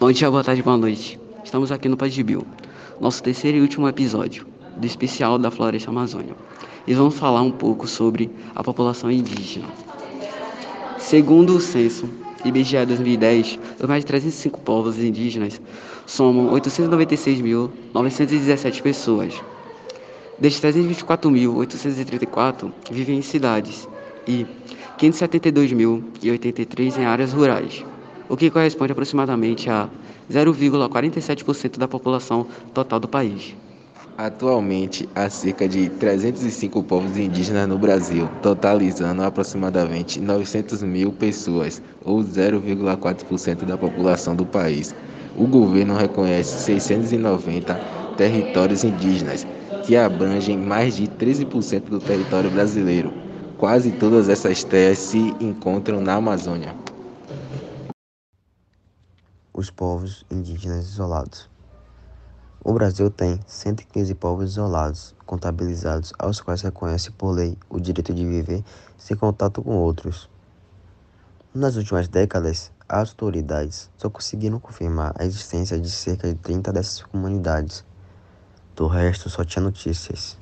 Bom dia, boa tarde, boa noite. Estamos aqui no Padibio, nosso terceiro e último episódio do especial da Floresta Amazônia. E vamos falar um pouco sobre a população indígena. Segundo o censo IBGE 2010, os mais de 305 povos indígenas somam 896.917 pessoas. Destes 324.834 vivem em cidades e 572.083 em áreas rurais, o que corresponde aproximadamente a 0,47% da população total do país. Atualmente, há cerca de 305 povos indígenas no Brasil, totalizando aproximadamente 900 mil pessoas, ou 0,4% da população do país. O governo reconhece 690 territórios indígenas, que abrangem mais de 13% do território brasileiro. Quase todas essas terras se encontram na Amazônia. Os povos indígenas isolados. O Brasil tem 115 povos isolados, contabilizados, aos quais reconhece por lei o direito de viver sem contato com outros. Nas últimas décadas, as autoridades só conseguiram confirmar a existência de cerca de 30 dessas comunidades. Do resto, só tinha notícias.